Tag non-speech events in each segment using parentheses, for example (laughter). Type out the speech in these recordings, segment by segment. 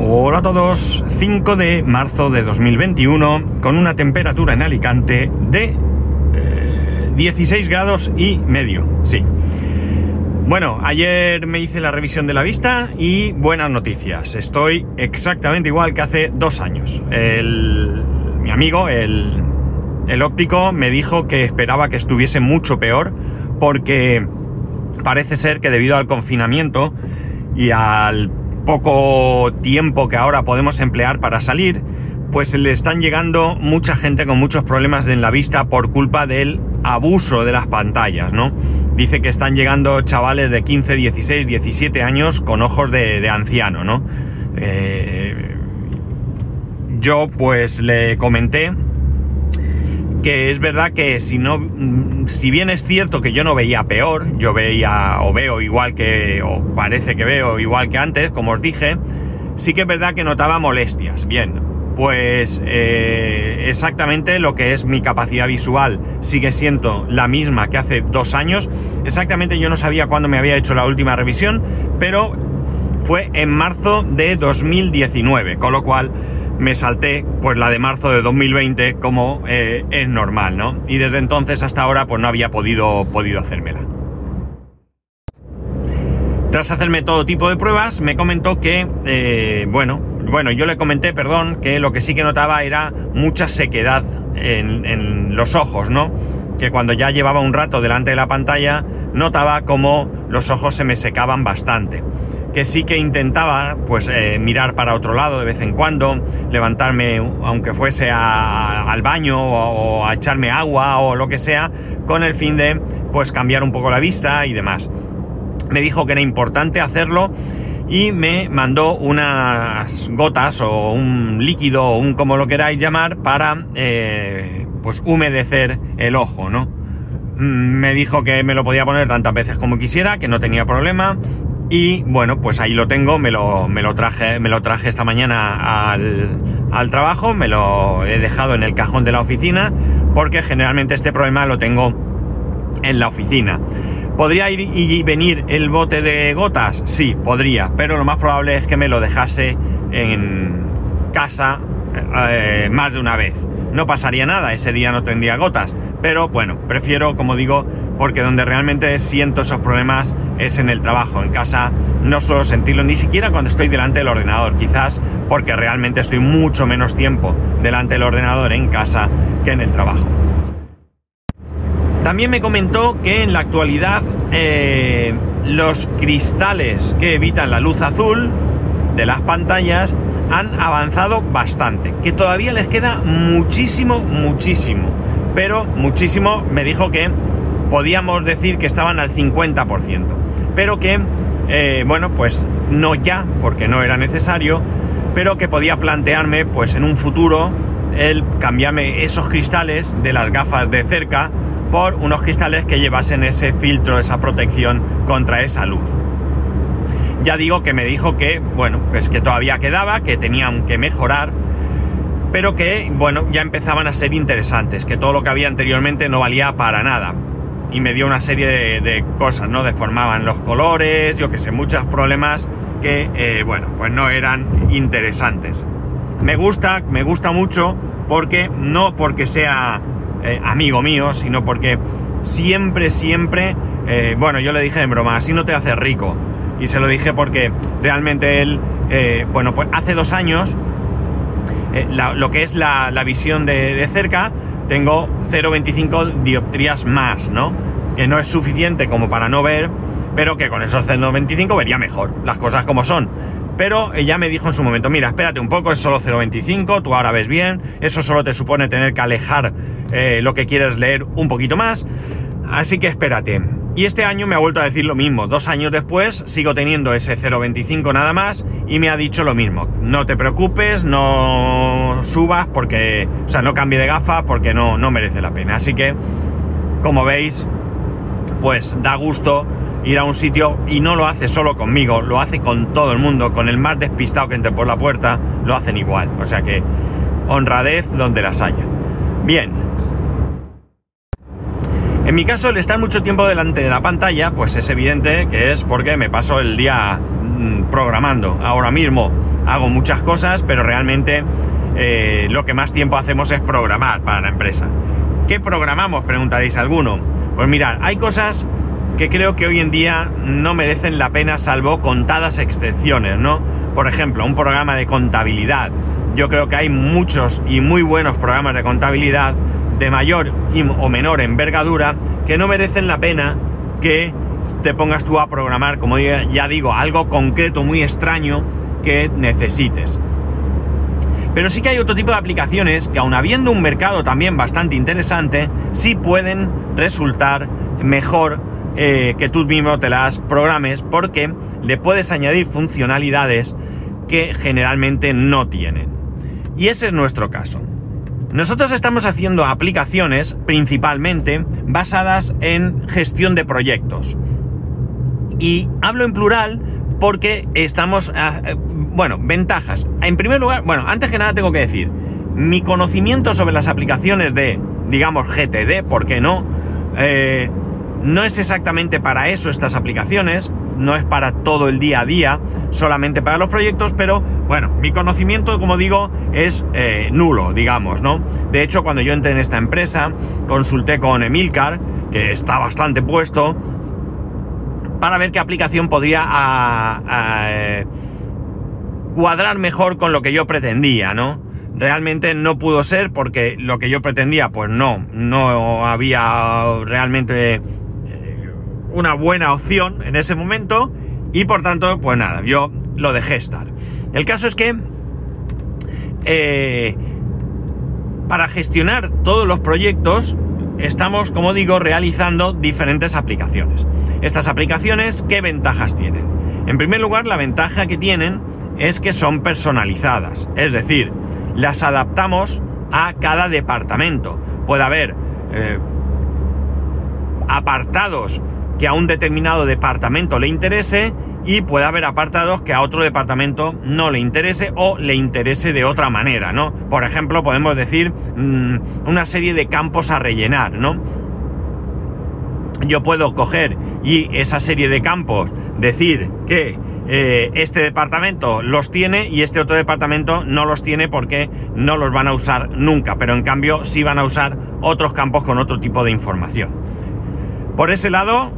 Hola a todos, 5 de marzo de 2021 con una temperatura en Alicante de 16 eh, grados y medio, sí. Bueno, ayer me hice la revisión de la vista y buenas noticias. Estoy exactamente igual que hace dos años. mi amigo, el, el óptico, me dijo que esperaba que estuviese mucho peor porque parece ser que debido al confinamiento y al poco tiempo que ahora podemos emplear para salir, pues le están llegando mucha gente con muchos problemas en la vista por culpa del abuso de las pantallas, ¿no? Dice que están llegando chavales de 15, 16, 17 años con ojos de, anciano, ¿no? Eh, yo pues le comenté que es verdad que si no, mm, si bien es cierto que yo no veía peor, yo veía o veo igual que, o parece que veo igual que antes, como os dije, sí que es verdad que notaba molestias. Bien, pues eh, exactamente lo que es mi capacidad visual sigue siendo la misma que hace dos años. Exactamente yo no sabía cuándo me había hecho la última revisión, pero fue en marzo de 2019, con lo cual me salté pues la de marzo de 2020 como eh, es normal, ¿no? Y desde entonces hasta ahora pues no había podido, podido hacérmela. Tras hacerme todo tipo de pruebas, me comentó que, eh, bueno, bueno, yo le comenté, perdón, que lo que sí que notaba era mucha sequedad en, en los ojos, ¿no? Que cuando ya llevaba un rato delante de la pantalla, notaba como los ojos se me secaban bastante que sí que intentaba pues eh, mirar para otro lado de vez en cuando, levantarme aunque fuese al baño o, a echarme agua o lo que sea, con el fin de pues cambiar un poco la vista y demás. Me dijo que era importante hacerlo y me mandó unas gotas o un líquido o un como lo queráis llamar para eh, pues humedecer el ojo, ¿no? Mm, me dijo que me lo podía poner tantas veces como quisiera, que no tenía problema, y bueno, pues ahí lo tengo, me lo, me lo, traje, me lo traje esta mañana al, al, trabajo, me lo he dejado en el cajón de la oficina, porque generalmente este problema lo tengo en la oficina. ¿Podría ir y venir el bote de gotas? Sí, podría, pero lo más probable es que me lo dejase en casa eh, más de una vez. No pasaría nada, ese día no tendría gotas, pero bueno, prefiero, como digo, porque donde realmente siento esos problemas es en el trabajo. En casa no suelo sentirlo ni siquiera cuando estoy delante del ordenador, quizás porque realmente estoy mucho menos tiempo delante del ordenador en casa que en el trabajo. También me comentó que en la actualidad eh, los cristales que evitan la luz azul de las pantallas han avanzado bastante, que todavía les queda muchísimo, muchísimo, pero muchísimo me dijo que podíamos decir que estaban al 50%, pero que, eh, bueno, pues no ya, porque no era necesario, pero que podía plantearme, pues en un futuro, el cambiarme esos cristales de las gafas de cerca por unos cristales que llevasen ese filtro, esa protección contra esa luz. Ya digo que me dijo que, bueno, pues que todavía quedaba, que tenían que mejorar, pero que, bueno, ya empezaban a ser interesantes, que todo lo que había anteriormente no valía para nada y me dio una serie de, cosas, ¿no? Deformaban los colores, yo que sé, muchos problemas que, eh, bueno, pues no eran interesantes. Me gusta, me gusta mucho porque, no porque sea eh, amigo mío, sino porque siempre, siempre, eh, bueno, yo le dije en broma, así no te haces rico. Y se lo dije porque realmente él, bueno, pues hace dos años, lo que es la, visión de cerca, tengo 0,25 dioptrías más, ¿no? Que no es suficiente como para no ver, pero que con esos 0,25 vería mejor, las cosas como son. Pero ella me dijo en su momento, mira, espérate un poco, es solo 0,25, tú ahora ves bien, eso solo te supone tener que alejar eh, lo que quieres leer un poquito más, así que espérate. Y este año me ha vuelto a decir lo mismo. Dos años después sigo teniendo ese 0,25 nada más y me ha dicho lo mismo. No te preocupes, no subas porque, o sea, no cambie de gafa porque no, no merece la pena. Así que, como veis, pues da gusto ir a un sitio y no lo hace solo conmigo, lo hace con todo el mundo, con el más despistado que entre por la puerta, lo hacen igual. O sea que honradez donde las haya. Bien, en mi caso, el estar mucho tiempo delante de la pantalla, pues es evidente que es porque me paso el día mm, programando. Ahora mismo hago muchas cosas, pero realmente eh, lo que más tiempo hacemos es programar para la empresa. ¿Qué programamos? Preguntaréis alguno. Pues mirad, hay cosas que creo que hoy en día no merecen la pena salvo contadas excepciones, ¿no? Por ejemplo, un programa de contabilidad. Yo creo que hay muchos y muy buenos programas de contabilidad de mayor o menor envergadura que no merecen la pena que te pongas tú a programar, como ya digo, algo concreto, muy extraño que necesites. Pero sí que hay otro tipo de aplicaciones que aun habiendo un mercado también bastante interesante, sí pueden resultar mejor eh, que tú mismo te las programes porque le puedes añadir funcionalidades que generalmente no tienen. Y ese es nuestro caso. Nosotros estamos haciendo aplicaciones principalmente basadas en gestión de proyectos. Y hablo en plural porque estamos... Ah, eh, bueno, ventajas. En primer lugar, bueno, antes que nada tengo que decir, mi conocimiento sobre las aplicaciones de, digamos, GTD, ¿por qué no? Eh, no es exactamente para eso estas aplicaciones, no es para todo el día a día, solamente para los proyectos, pero bueno, mi conocimiento, como digo, es eh, nulo, digamos, ¿no? De hecho, cuando yo entré en esta empresa, consulté con Emilcar, que está bastante puesto, para ver qué aplicación podría cuadrar mejor con lo que yo pretendía, ¿no? Realmente no pudo ser porque lo que yo pretendía, pues no, no había realmente eh, una buena opción en ese momento y por tanto, pues nada, yo lo dejé estar. El caso es que eh, para gestionar todos los proyectos estamos, como digo, realizando diferentes aplicaciones. Estas aplicaciones, ¿qué ventajas tienen? En primer lugar, la ventaja que tienen es que son personalizadas, es decir, las adaptamos a cada departamento. Puede haber eh, apartados que a un determinado departamento le interese y puede haber apartados que a otro departamento no le interese o le interese de otra manera, ¿no? Por ejemplo, podemos decir mm, una serie de campos a rellenar, ¿no? yo puedo coger y esa serie de campos decir que eh, este departamento los tiene y este otro departamento no los tiene porque no los van a usar nunca, pero en cambio sí van a usar otros campos con otro tipo de información. Por ese lado,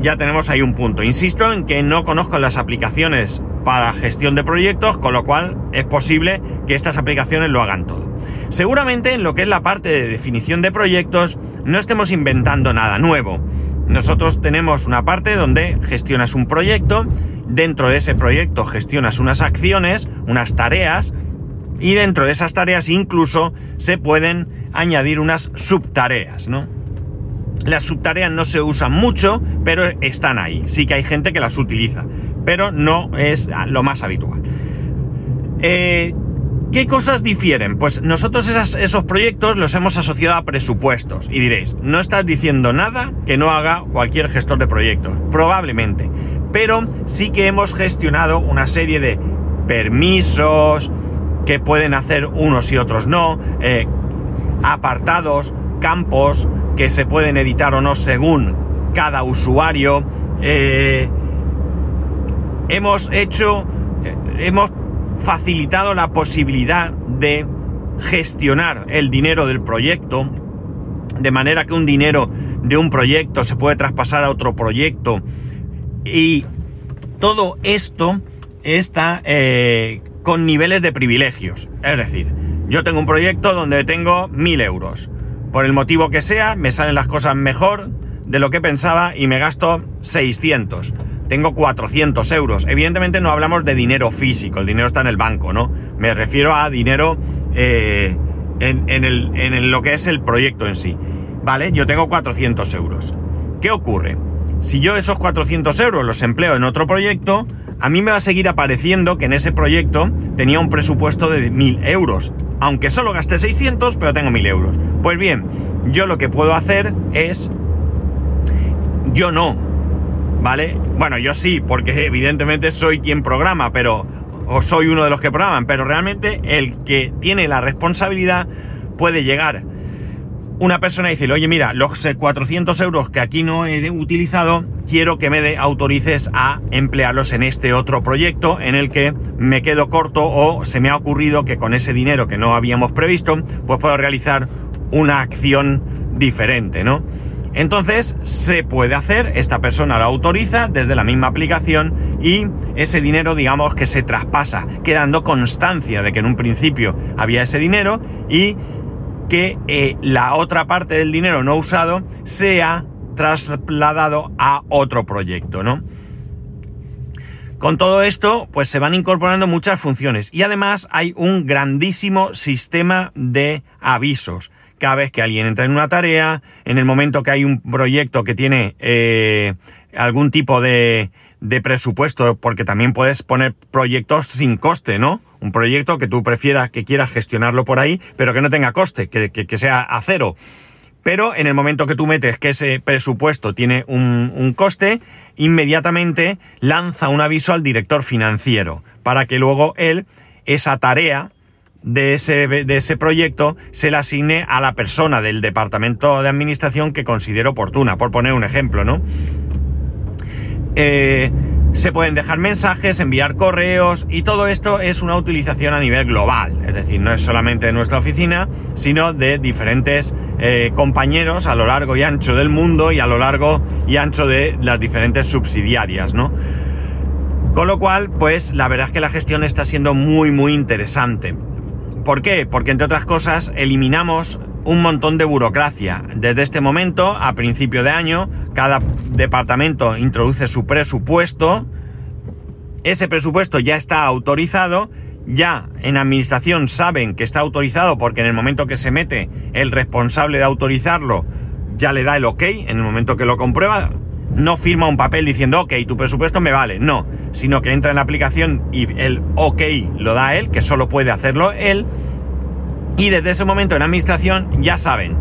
ya tenemos ahí un punto. Insisto en que no conozco las aplicaciones para gestión de proyectos, con lo cual es posible que estas aplicaciones lo hagan todo. Seguramente en lo que es la parte de definición de proyectos no estemos inventando nada nuevo. Nosotros tenemos una parte donde gestionas un proyecto, dentro de ese proyecto gestionas unas acciones, unas tareas, y dentro de esas tareas incluso se pueden añadir unas subtareas, ¿no? Las subtareas no se usan mucho, pero están ahí. Sí que hay gente que las utiliza, pero no es lo más habitual. Eh, ¿Qué cosas difieren? Pues nosotros esos proyectos los hemos asociado a presupuestos. Y diréis, no estás diciendo nada que no haga cualquier gestor de proyectos. Probablemente. Pero sí que hemos gestionado una serie de permisos que pueden hacer unos y otros no, eh, apartados, campos que se pueden editar o no según cada usuario. Eh, hemos hecho, eh, hemos facilitado la posibilidad de gestionar el dinero del proyecto, de manera que un dinero de un proyecto se puede traspasar a otro proyecto. Y todo esto está eh, con niveles de privilegios. Es decir, yo tengo un proyecto donde tengo mil euros. Por el motivo que sea, me salen las cosas mejor de lo que pensaba y me gasto 600 tengo 400 euros. Evidentemente no hablamos de dinero físico, el dinero está en el banco, ¿no? Me refiero a dinero eh, en, lo que es el proyecto en sí. Vale, yo tengo 400 euros. ¿Qué ocurre? Si yo esos 400 euros los empleo en otro proyecto, a mí me va a seguir apareciendo que en ese proyecto tenía un presupuesto de 1000 euros. Aunque solo gasté 600, pero tengo 1000 euros. Pues bien, yo lo que puedo hacer es... Yo no, ¿vale? Bueno, yo sí, porque evidentemente soy quien programa, pero o soy uno de los que programan, pero realmente el que tiene la responsabilidad puede llegar una persona dice, oye, mira, los 400 euros que aquí no he utilizado, quiero que me autorices a emplearlos en este otro proyecto en el que me quedo corto o se me ha ocurrido que con ese dinero que no habíamos previsto, pues puedo realizar una acción diferente, ¿no? Entonces se puede hacer, esta persona lo autoriza desde la misma aplicación y ese dinero digamos que se traspasa, quedando constancia de que en un principio había ese dinero y que eh, la otra parte del dinero no usado sea trasladado a otro proyecto, ¿no? Con todo esto, pues se van incorporando muchas funciones y además hay un grandísimo sistema de avisos. Cada vez que alguien entra en una tarea, en el momento que hay un proyecto que tiene eh, algún tipo de, de presupuesto, porque también puedes poner proyectos sin coste, ¿no? Un proyecto que tú prefieras, que quieras gestionarlo por ahí, pero que no tenga coste, que, que, sea a cero. Pero en el momento que tú metes que ese presupuesto tiene un, un coste, inmediatamente lanza un aviso al director financiero para que luego él, esa tarea, de ese, de ese, proyecto se la asigne a la persona del departamento de administración que considere oportuna, por poner un ejemplo, ¿no? Eh, se pueden dejar mensajes, enviar correos y todo esto es una utilización a nivel global. Es decir, no es solamente de nuestra oficina, sino de diferentes eh, compañeros a lo largo y ancho del mundo y a lo largo y ancho de las diferentes subsidiarias, ¿no? Con lo cual, pues la verdad es que la gestión está siendo muy, muy interesante. ¿Por qué? Porque entre otras cosas eliminamos un montón de burocracia. Desde este momento, a principio de año, cada departamento introduce su presupuesto. Ese presupuesto ya está autorizado. Ya en administración saben que está autorizado porque en el momento que se mete el responsable de autorizarlo ya le da el ok. En el momento que lo comprueba, no firma un papel diciendo ok, tu presupuesto me vale. No, sino que entra en la aplicación y el ok lo da él, que solo puede hacerlo él y desde ese momento en administración ya saben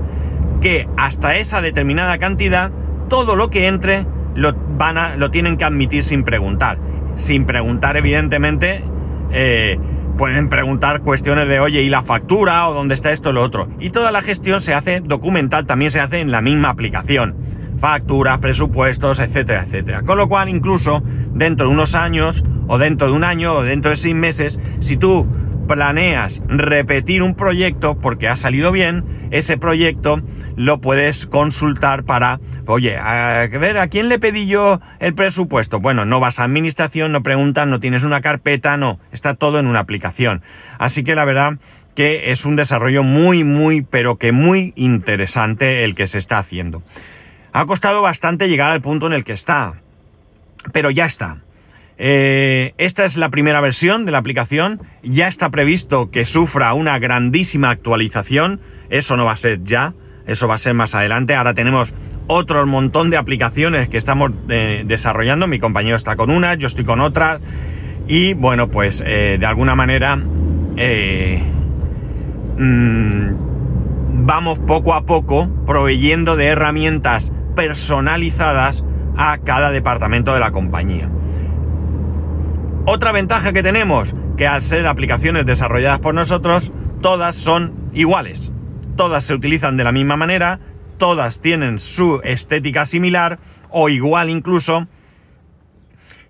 que hasta esa determinada cantidad, todo lo que entre lo, van a, lo tienen que admitir sin preguntar. Sin preguntar, evidentemente, eh, pueden preguntar cuestiones de, oye, ¿y la factura? ¿O dónde está esto o lo otro? Y toda la gestión se hace documental, también se hace en la misma aplicación. Facturas, presupuestos, etcétera, etcétera. Con lo cual, incluso dentro de unos años, o dentro de un año, o dentro de seis meses, si tú planeas repetir un proyecto porque ha salido bien, ese proyecto lo puedes consultar para, oye, a ver, ¿a quién le pedí yo el presupuesto? Bueno, no vas a administración, no preguntas, no tienes una carpeta, no, está todo en una aplicación. Así que la verdad que es un desarrollo muy, muy, pero que muy interesante el que se está haciendo. Ha costado bastante llegar al punto en el que está, pero ya está. Eh, esta es la primera versión de la aplicación. Ya está previsto que sufra una grandísima actualización. Eso no va a ser ya. Eso va a ser más adelante. Ahora tenemos otro montón de aplicaciones que estamos eh, desarrollando. Mi compañero está con una, yo estoy con otras. Y bueno, pues eh, de alguna manera mm, vamos poco a poco proveyendo de herramientas personalizadas a cada departamento de la compañía. Otra ventaja que tenemos, que al ser aplicaciones desarrolladas por nosotros, todas son iguales. Todas se utilizan de la misma manera, todas tienen su estética similar o igual incluso,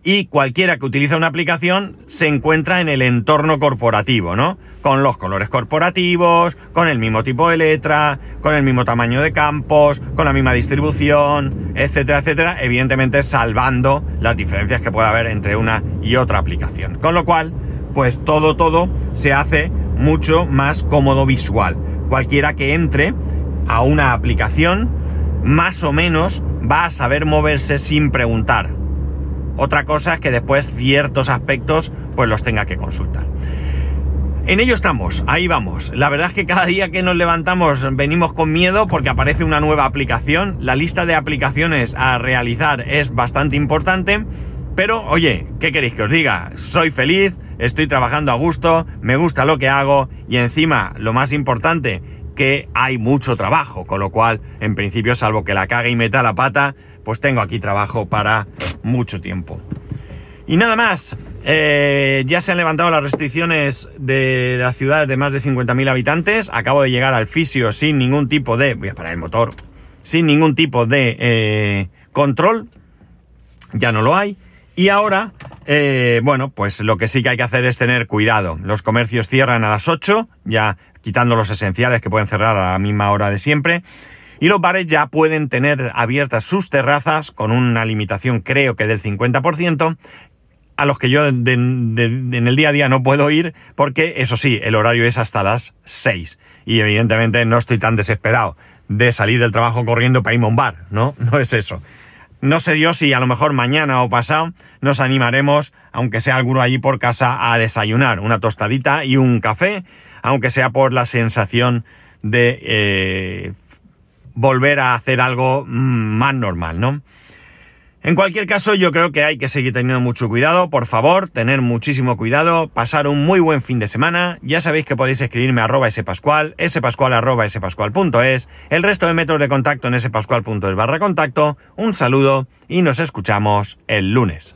y cualquiera que utiliza una aplicación se encuentra en el entorno corporativo, ¿no? Con los colores corporativos, con el mismo tipo de letra, con el mismo tamaño de campos, con la misma distribución, etcétera, etcétera, evidentemente salvando las diferencias que pueda haber entre una y otra aplicación. Con lo cual, pues todo, todo se hace mucho más cómodo visual. Cualquiera que entre a una aplicación, más o menos va a saber moverse sin preguntar otra cosa es que después ciertos aspectos pues los tenga que consultar. En ello estamos, ahí vamos. La verdad es que cada día que nos levantamos venimos con miedo porque aparece una nueva aplicación. La lista de aplicaciones a realizar es bastante importante. Pero oye, ¿qué queréis que os diga? Soy feliz, estoy trabajando a gusto, me gusta lo que hago y encima, lo más importante, que hay mucho trabajo. Con lo cual, en principio, salvo que la cague y meta la pata, pues tengo aquí trabajo para mucho tiempo. Y nada más, Eh, ya se han levantado las restricciones de las ciudades de más de 50.000 habitantes. Acabo de llegar al fisio sin ningún tipo de... Voy a parar el motor. Sin ningún tipo de eh, control. Ya no lo hay. Y ahora, eh, bueno, pues lo que sí que hay que hacer es tener cuidado. Los comercios cierran a las 8, ya quitando los esenciales que pueden cerrar a la misma hora de siempre. Y los bares ya pueden tener abiertas sus terrazas con una limitación creo que del 50%, a los que yo en el día a día no puedo ir porque, eso sí, el horario es hasta las 6. Y evidentemente no estoy tan desesperado de salir del trabajo corriendo para irme a un bar, ¿no? (laughs) No es eso. No sé yo si a lo mejor mañana o pasado nos animaremos, aunque sea alguno allí por casa, a desayunar una tostadita y un café, aunque sea por la sensación de eh, volver a hacer algo mm, más normal, ¿no? En cualquier caso, yo creo que hay que seguir teniendo mucho cuidado. Por favor, tener muchísimo cuidado, pasar un muy buen fin de semana. Ya sabéis que podéis escribirme a arroba spascual, spascual.es, el resto de métodos de contacto en spascual.es barra contacto. Un saludo y nos escuchamos el lunes.